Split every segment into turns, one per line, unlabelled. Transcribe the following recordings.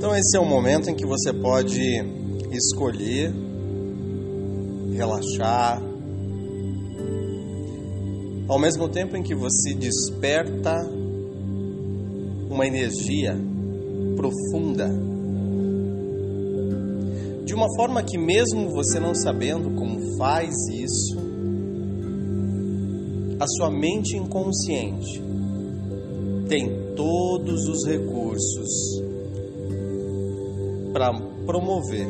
Então, esse é o momento em que você pode escolher relaxar, ao mesmo tempo em que você desperta uma energia profunda, de uma forma que, mesmo você não sabendo como faz isso, a sua mente inconsciente tem todos os recursos para promover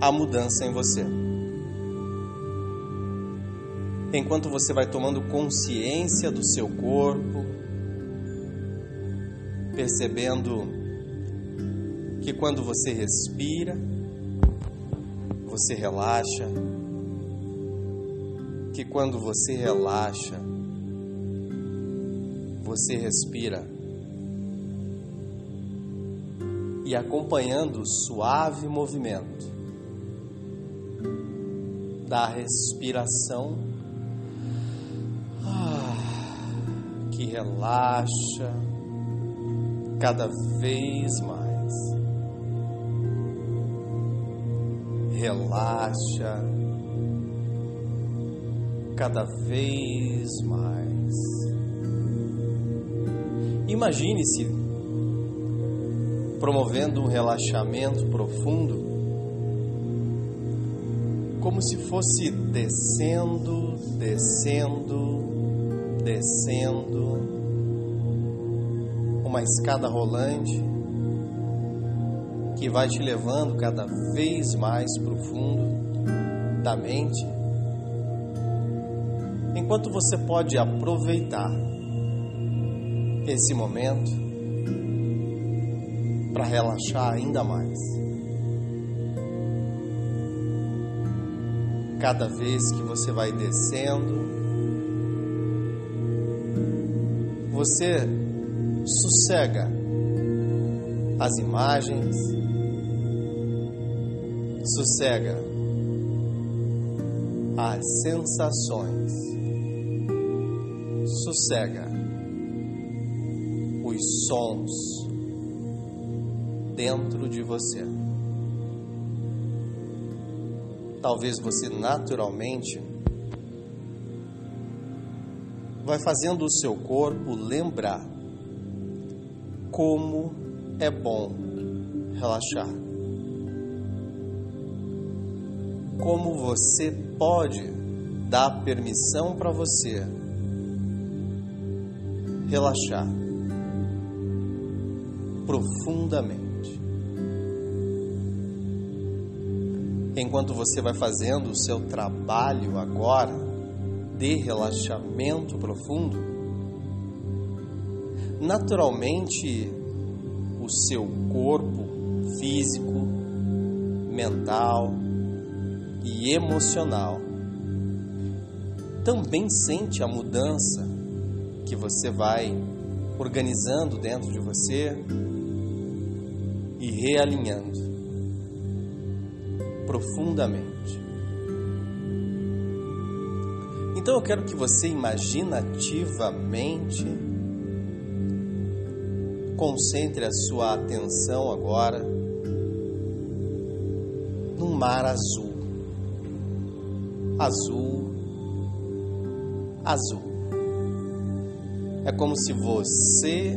a mudança em você. Enquanto você vai tomando consciência do seu corpo, percebendo que quando você respira, você relaxa, que quando você relaxa, você respira. E acompanhando o suave movimento da respiração, ah, que relaxa cada vez mais. Relaxa cada vez mais. Imagine-se promovendo um relaxamento profundo, como se fosse descendo, descendo, descendo uma escada rolante que vai te levando cada vez mais profundo da mente, enquanto você pode aproveitar esse momento para relaxar ainda mais. Cada vez que você vai descendo, você sossega as imagens, sossega as sensações, sossega os sons dentro de você. Talvez você naturalmente vai fazendo o seu corpo lembrar como é bom relaxar. Como você pode dar permissão para você relaxar profundamente. Enquanto você vai fazendo o seu trabalho agora de relaxamento profundo, naturalmente o seu corpo físico, mental e emocional também sente a mudança que você vai organizando dentro de você e realinhando profundamente. Então eu quero que você imaginativamente concentre a sua atenção agora num mar azul. Azul, azul. É como se você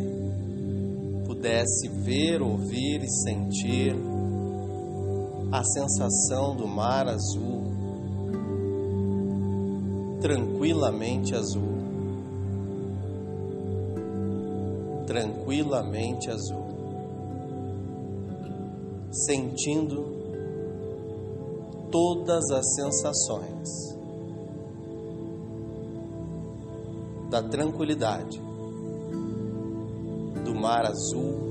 pudesse ver, ouvir e sentir a sensação do mar azul, tranquilamente azul. tranquilamente azul, sentindo todas as sensações da tranquilidade do mar azul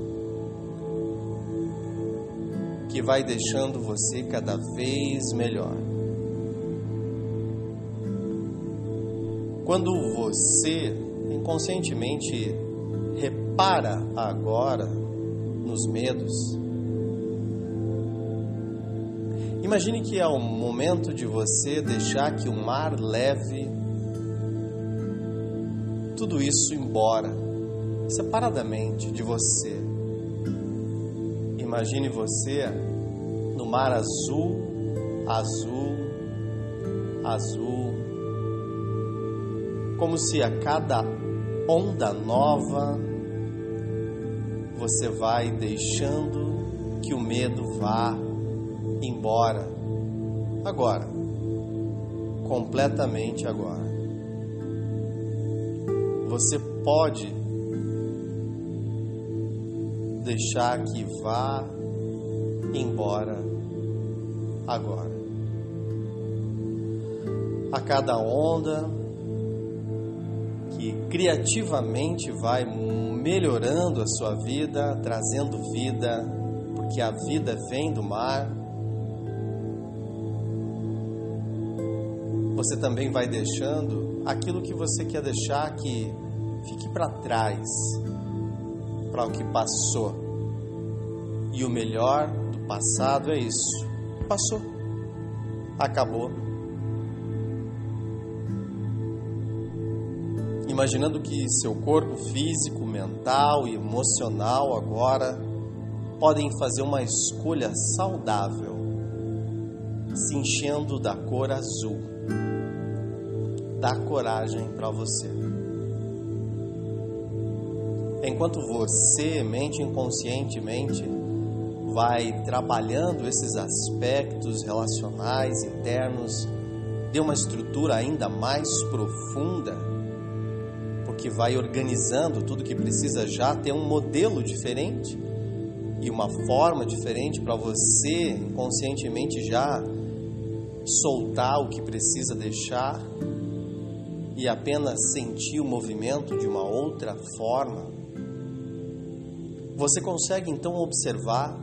que vai deixando você cada vez melhor. Quando você inconscientemente repara agora nos medos, imagine que é o momento de você deixar que o mar leve tudo isso embora, separadamente de você. Imagine você no mar azul, azul, azul, como se a cada onda nova você vai deixando que o medo vá embora. Agora, completamente agora. Você pode deixar que vá embora agora. A cada onda que criativamente vai melhorando a sua vida, trazendo vida, porque a vida vem do mar. Você também vai deixando aquilo que você quer deixar que fique para trás, para o que passou. E o melhor do passado é isso: passou, acabou. Imaginando que seu corpo físico, mental e emocional agora podem fazer uma escolha saudável, se enchendo da cor azul. Dá coragem para você. Enquanto você, mente inconscientemente, vai trabalhando esses aspectos relacionais internos de uma estrutura ainda mais profunda, porque vai organizando tudo que precisa já ter um modelo diferente e uma forma diferente para você inconscientemente já soltar o que precisa deixar e apenas sentir o movimento de uma outra forma você consegue então observar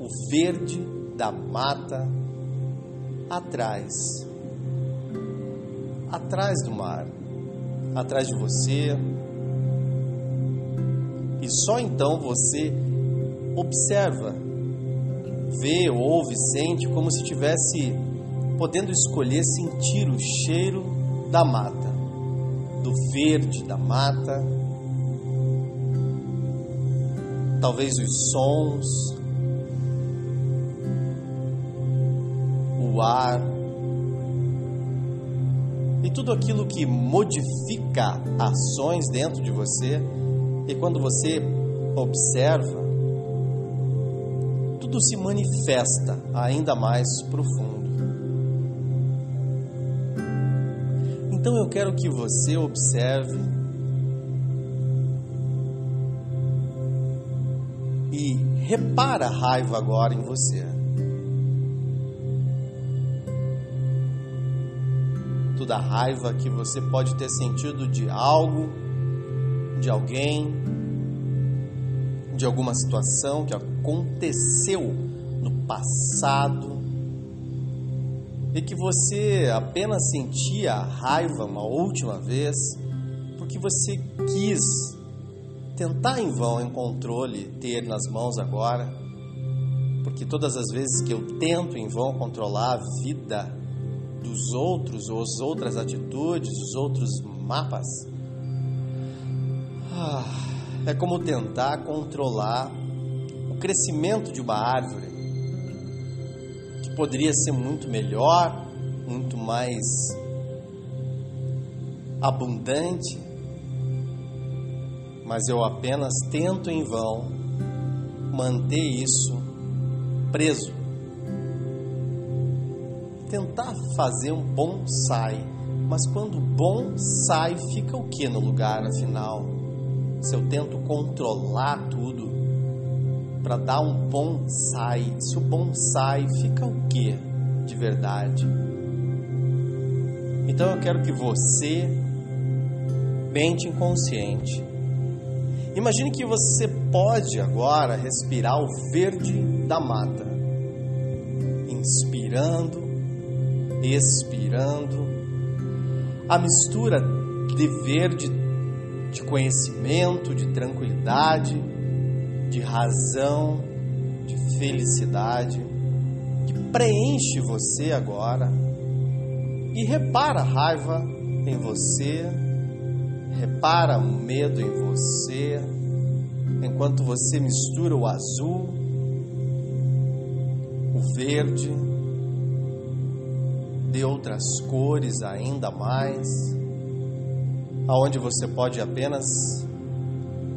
o verde da mata atrás, atrás do mar, atrás de você. E só então você observa, vê, ouve, sente como se tivesse podendo escolher sentir o cheiro da mata, do verde da mata talvez os sons, o ar e tudo aquilo que modifica ações dentro de você. E quando você observa, tudo se manifesta ainda mais profundo. Então eu quero que você observe repara a raiva agora em você. Toda a raiva que você pode ter sentido de algo, de alguém, de alguma situação que aconteceu no passado e que você apenas sentia a raiva uma última vez porque você quis tentar em vão em controle ter nas mãos agora, porque todas as vezes que eu tento em vão controlar a vida dos outros, ou as outras atitudes, os outros mapas, ah, é como tentar controlar o crescimento de uma árvore, que poderia ser muito melhor, muito mais abundante, mas eu apenas tento em vão manter isso preso. Tentar fazer um bonsai, mas quando bom sai, fica o que no lugar afinal? Se eu tento controlar tudo para dar um bonsai, se o bonsai fica o que de verdade? Então eu quero que você, mente inconsciente, Imagine que você pode agora respirar o verde da mata, inspirando, expirando, a mistura de verde de conhecimento, de tranquilidade, de razão, de felicidade, que preenche você agora. E repara a raiva em você Repara o medo em você, enquanto você mistura o azul o verde, de outras cores ainda mais, aonde você pode apenas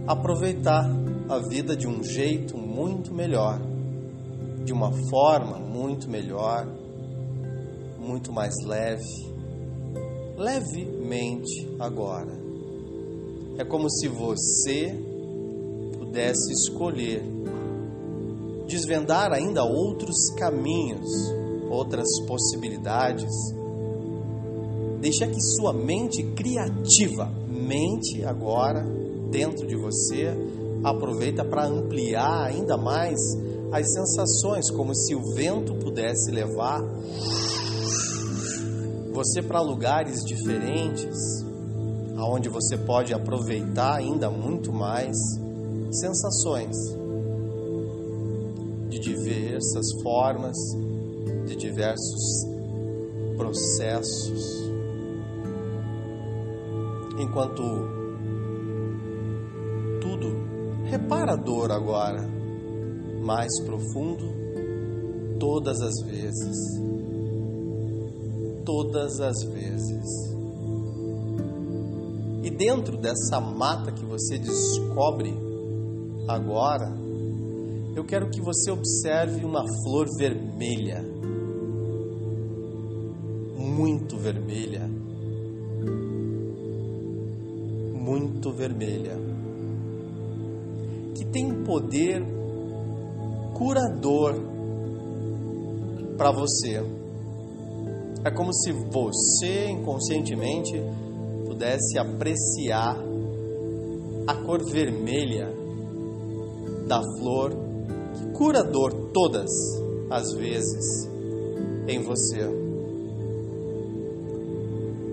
aproveitar a vida de um jeito muito melhor, de uma forma muito melhor, muito mais leve, levemente agora. É como se você pudesse escolher desvendar ainda outros caminhos, outras possibilidades. Deixar que sua mente criativa, mente agora dentro de você, aproveita para ampliar ainda mais as sensações, como se o vento pudesse levar você para lugares diferentes, aonde você pode aproveitar ainda muito mais sensações de diversas formas, de diversos processos. Enquanto tudo reparador agora, mais profundo, todas as vezes. Todas as vezes. Dentro dessa mata que você descobre Agora, eu quero que você observe uma flor vermelha, muito vermelha, muito vermelha, que tem poder curador para você. É como se você inconscientemente pudesse apreciar a cor vermelha da flor que cura dor todas as vezes em você.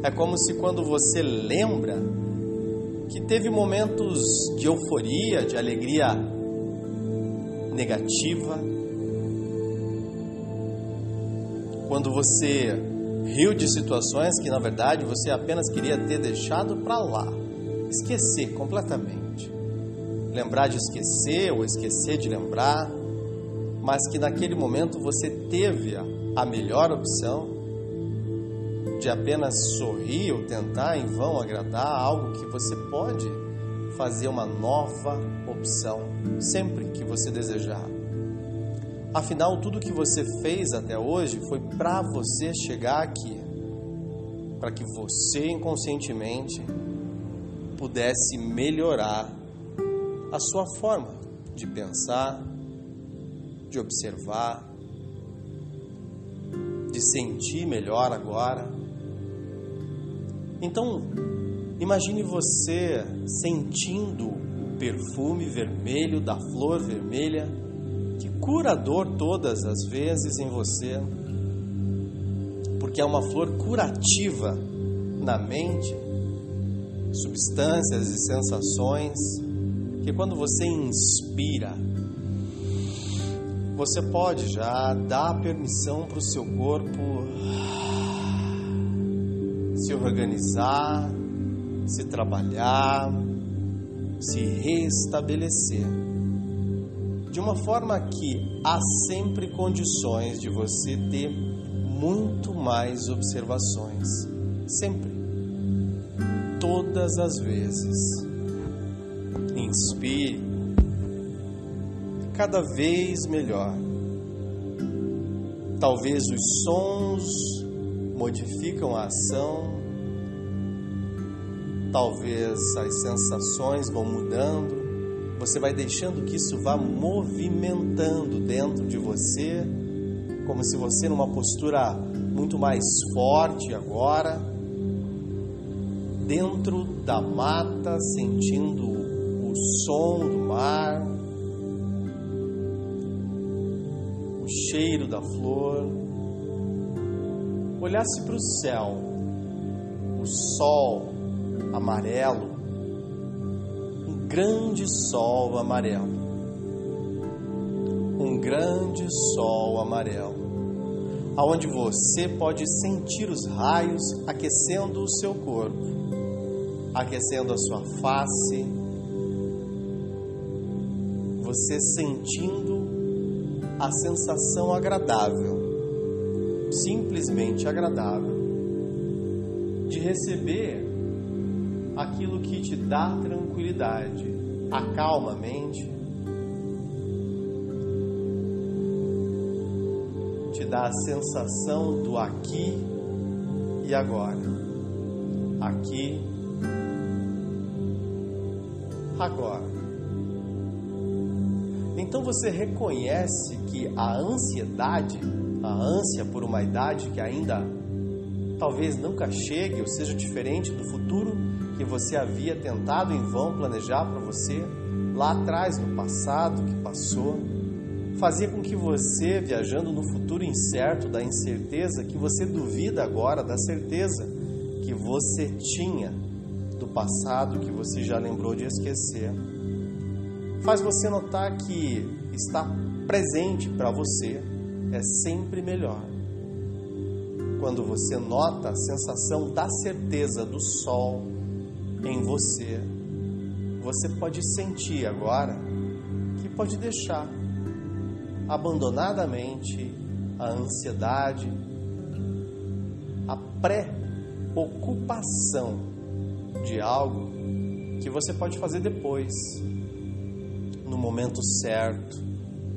É como se quando você lembra que teve momentos de euforia, de alegria negativa, quando você riu de situações que na verdade você apenas queria ter deixado para lá, esquecer completamente lembrar de esquecer ou esquecer de lembrar, mas que naquele momento você teve a melhor opção de apenas sorrir ou tentar em vão agradar algo que você pode fazer uma nova opção sempre que você desejar. Afinal, tudo que você fez até hoje foi para você chegar aqui, para que você inconscientemente pudesse melhorar a sua forma de pensar, de observar, de sentir melhor agora. Então, imagine você sentindo o perfume vermelho da flor vermelha que cura a dor todas as vezes em você, porque é uma flor curativa na mente, substâncias e sensações que quando você inspira, você pode já dar permissão para o seu corpo se organizar, se trabalhar, se restabelecer. De uma forma que há sempre condições de você ter muito mais observações. Sempre. Todas as vezes inspire cada vez melhor. Talvez os sons modificam a ação, talvez as sensações vão mudando, você vai deixando que isso vá movimentando dentro de você, como se você numa postura muito mais forte agora, dentro da mata, sentindo o som do mar, o cheiro da flor, olhasse para o céu, o sol amarelo, grande sol amarelo, um grande sol amarelo, aonde você pode sentir os raios aquecendo o seu corpo, aquecendo a sua face, você sentindo a sensação agradável, simplesmente agradável, de receber aquilo que te dá tranquilidade, acalma a mente, te dá a sensação do aqui e agora. Aqui, agora. Então você reconhece que a ansiedade, a ânsia por uma idade que ainda talvez nunca chegue ou seja diferente do futuro que você havia tentado em vão planejar para você lá atrás, no passado que passou, fazia com que você, viajando no futuro incerto da incerteza, que você duvida agora da certeza que você tinha do passado que você já lembrou de esquecer, faz você notar que estar presente para você é sempre melhor quando você nota a sensação da certeza do sol em você, você pode sentir agora que pode deixar abandonadamente a ansiedade, a preocupação de algo que você pode fazer depois, no momento certo,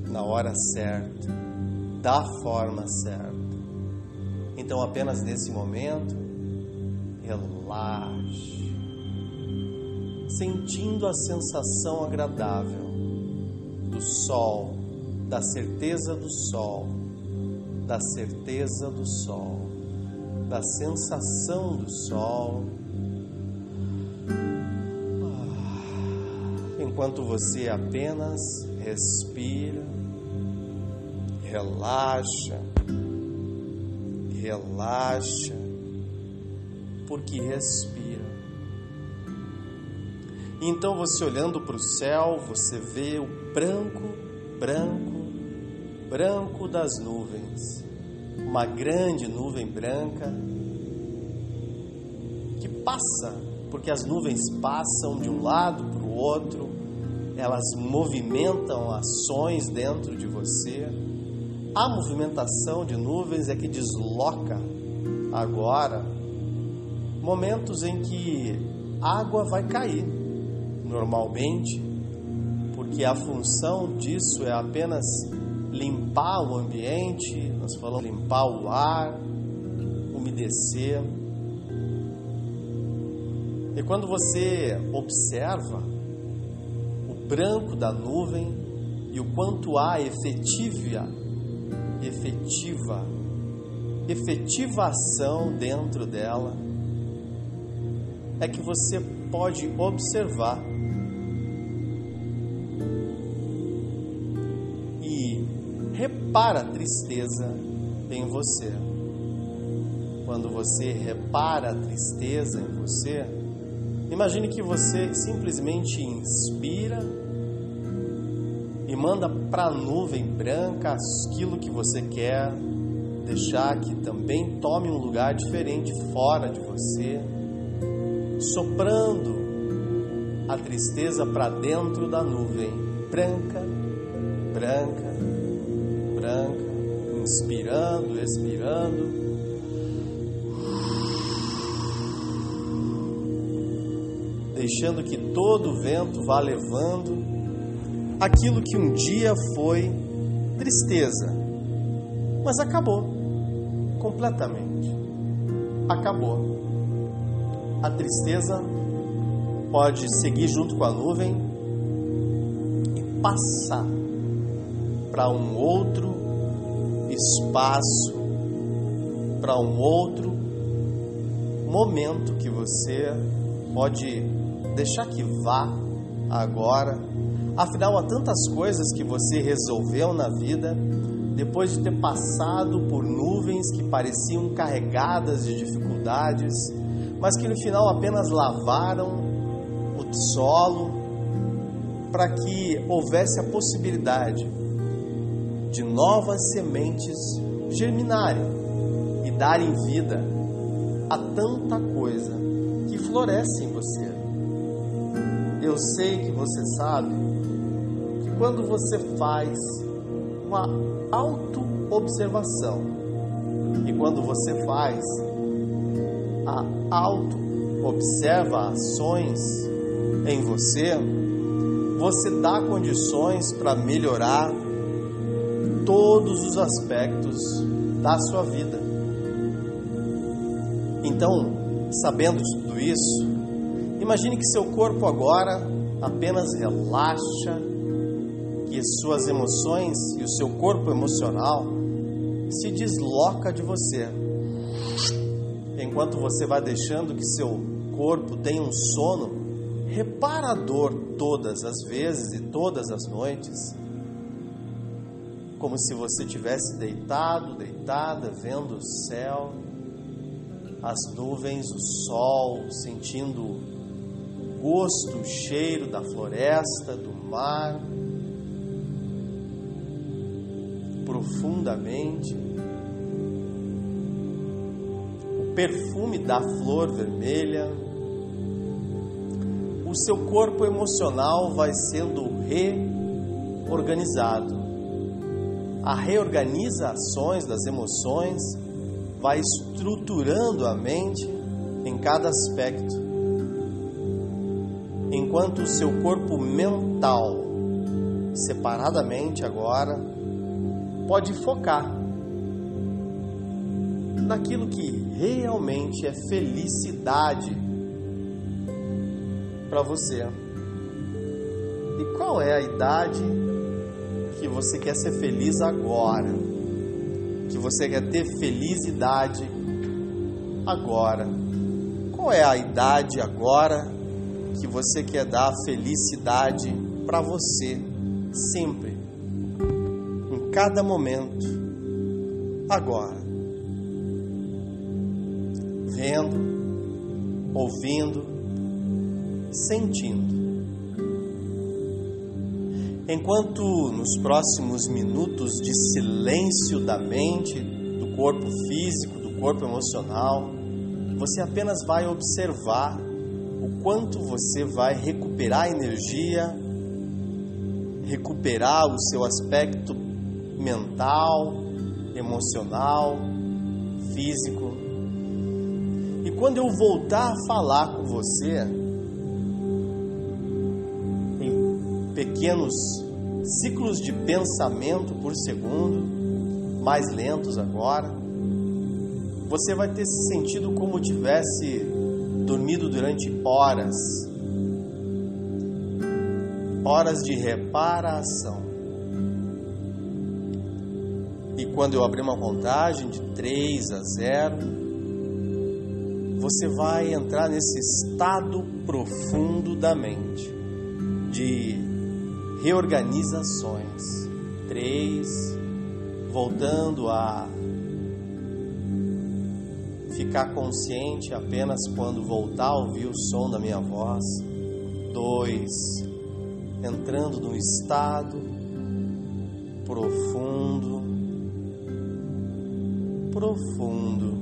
na hora certa, da forma certa. Então, apenas nesse momento, relaxe, sentindo a sensação agradável do sol, da certeza do sol, da certeza do sol, da sensação do sol. Ah, enquanto você apenas respira, relaxa relaxa, porque respira. Então você olhando para o céu, você vê o branco, branco, branco das nuvens. Uma grande nuvem branca que passa, porque as nuvens passam de um lado para o outro, elas movimentam ações dentro de você a movimentação de nuvens é que desloca agora momentos em que água vai cair normalmente, porque a função disso é apenas limpar o ambiente, nós falamos limpar o ar, umedecer. E quando você observa o branco da nuvem e o quanto há efetiva efetiva, efetivação dentro dela, é que você pode observar e repara a tristeza em você. Quando você repara a tristeza em você, imagine que você simplesmente inspira e manda para a nuvem branca aquilo que você quer deixar que também tome um lugar diferente fora de você, soprando a tristeza para dentro da nuvem branca, branca, branca, inspirando, expirando. Deixando que todo o vento vá levando aquilo que um dia foi tristeza, mas acabou completamente. Acabou. A tristeza pode seguir junto com a nuvem e passar para um outro espaço, para um outro momento que você pode deixar que vá agora Afinal, há tantas coisas que você resolveu na vida depois de ter passado por nuvens que pareciam carregadas de dificuldades, mas que no final apenas lavaram o solo para que houvesse a possibilidade de novas sementes germinarem e darem vida a tanta coisa que floresce em você. Eu sei que você sabe quando você faz um uma auto-observação. E quando você faz a auto-observa ações em você, você dá condições para melhorar todos os aspectos da sua vida. Então, sabendo tudo isso, imagine que seu corpo agora apenas relaxa, suas emoções e o seu corpo emocional se desloca de você. Enquanto você vai deixando que seu corpo tenha um sono reparador todas as vezes e todas as noites, como se você tivesse deitado, deitada, vendo o céu, as nuvens, o sol, sentindo o gosto, o cheiro da floresta, do mar, profundamente. O perfume da flor vermelha, o seu corpo emocional vai sendo reorganizado. A reorganizações das emoções vai estruturando a mente em cada aspecto. Enquanto o seu corpo mental, separadamente agora, pode focar naquilo que realmente é felicidade para você. E qual é a idade que você quer ser feliz agora? Que você quer ter felicidade agora? Qual é a idade agora que você quer dar felicidade para você sempre? Cada momento. Agora. Vendo, ouvindo, sentindo. Enquanto nos próximos minutos de silêncio da mente, do corpo físico, do corpo emocional, você apenas vai observar o quanto você vai recuperar energia, recuperar o seu aspecto mental, emocional, físico. E quando eu voltar a falar com você, pequenos ciclos de pensamento por segundo, mais lentos agora. Você vai ter se sentido como tivesse dormido durante horas horas de reparação. Quando eu abrir uma contagem de 3 a 0, você vai entrar nesse estado profundo da mente de reorganizações. Três, voltando a ficar consciente apenas quando voltar a ouvir o som da minha voz. Dois, entrando num estado profundo, profundo,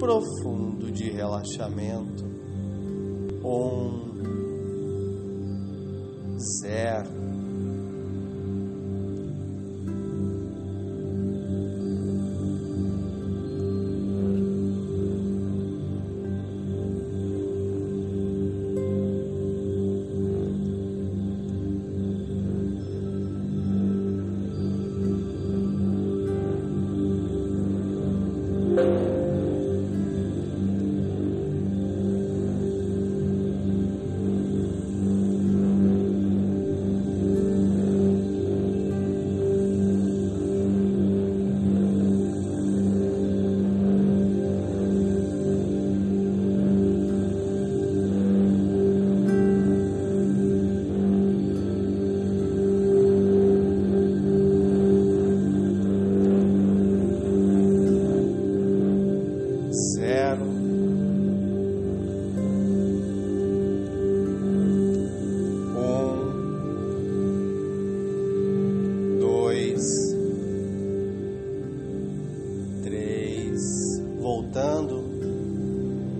profundo de relaxamento. Um zero.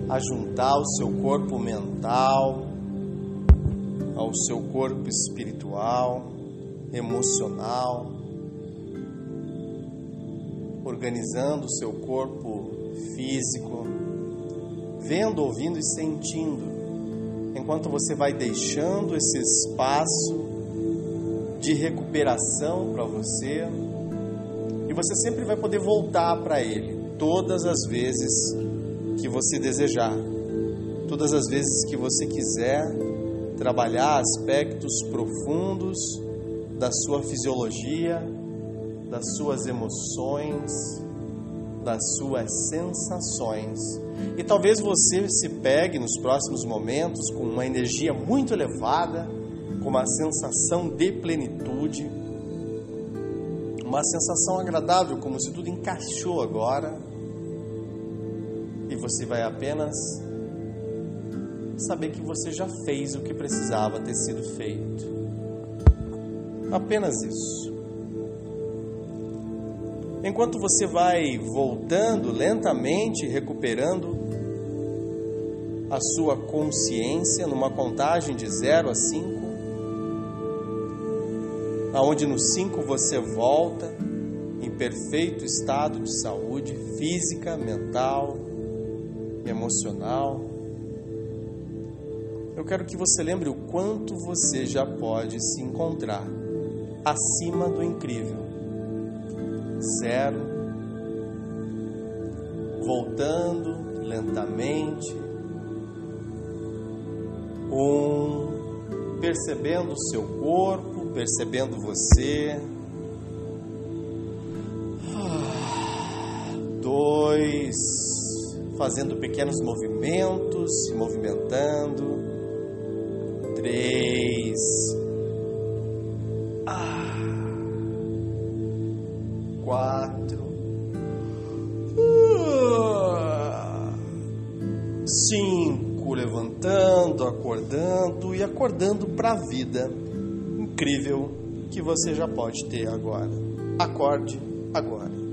A juntar o seu corpo mental ao seu corpo espiritual, emocional, organizando o seu corpo físico, vendo, ouvindo e sentindo, enquanto você vai deixando esse espaço de recuperação para você, e você sempre vai poder voltar para ele todas as vezes que você desejar, todas as vezes que você quiser trabalhar aspectos profundos da sua fisiologia, das suas emoções, das suas sensações. E talvez você se pegue nos próximos momentos com uma energia muito elevada, com uma sensação de plenitude, uma sensação agradável, como se tudo encaixou agora, você vai apenas saber que você já fez o que precisava ter sido feito. Apenas isso. Enquanto você vai voltando lentamente, recuperando a sua consciência numa contagem de 0 a 5, aonde no 5 você volta em perfeito estado de saúde física, mental, emocional. Eu quero que você lembre o quanto você já pode se encontrar acima do incrível. Zero. Voltando lentamente. Um. Percebendo o seu corpo, percebendo você. Dois. Fazendo pequenos movimentos, se movimentando. Três quatro, cinco, levantando, acordando e acordando para a vida incrível que você já pode ter agora. Acorde agora.